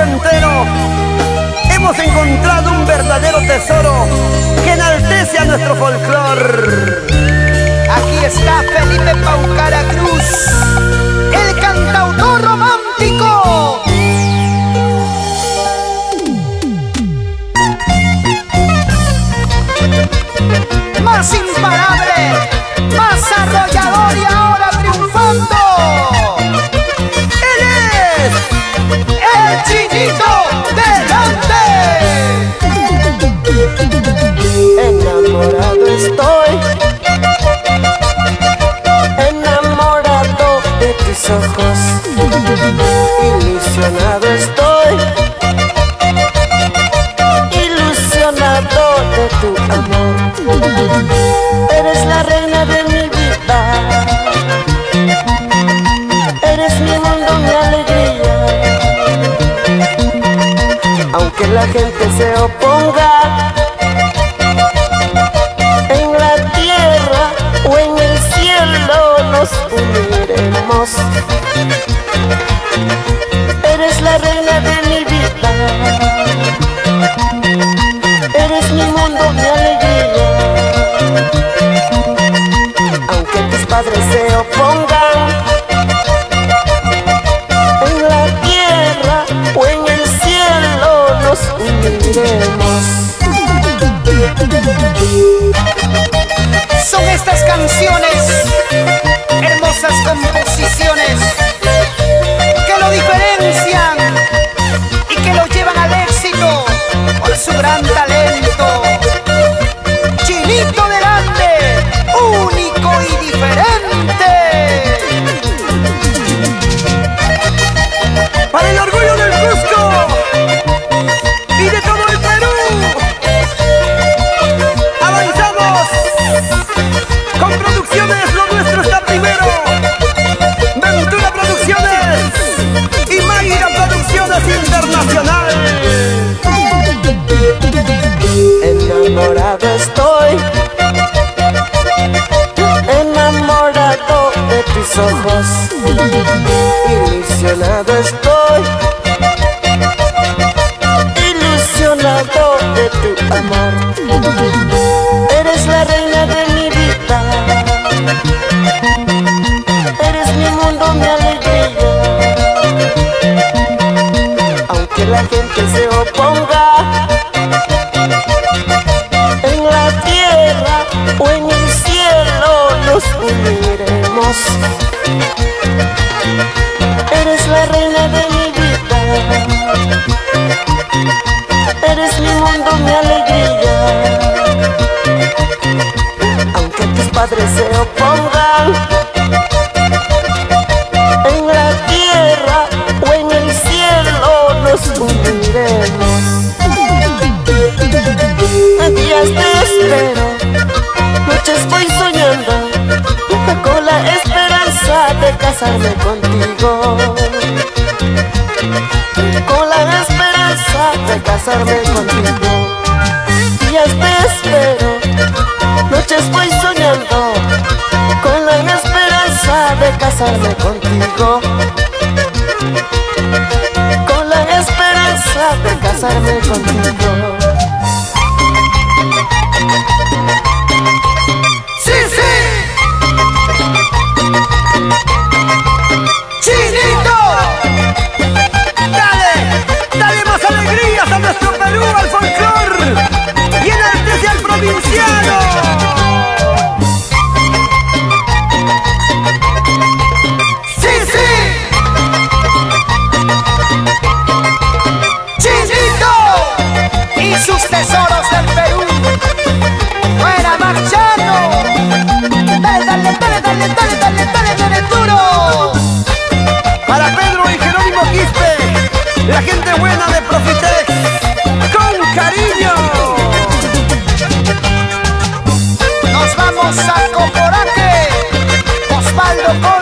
Entero hemos encontrado un verdadero tesoro que enaltece a nuestro folclor. Aquí está Felipe Paucara Cruz, el cantautor romántico. Más sin. Ilusionado estoy, ilusionado de tu amor. Eres la reina de mi vida, eres mi mundo, mi alegría. Aunque la gente se oponga en la tierra o en el cielo nos Eres la reina de mi vida, eres mi mundo, mi alegría. Aunque tus padres se opongan en la tierra o en el cielo nos uniremos. Son estas canciones, hermosas Estoy, enamorado de tus ojos, ilusionado estoy, ilusionado de tu amor. Nos casarme contigo. Con la esperanza de casarme contigo. Días te espero, noches voy soñando con la esperanza de casarme contigo. Con la esperanza de casarme contigo. Gente buena de Profitex, con cariño. Nos vamos a Coporaque, Osvaldo.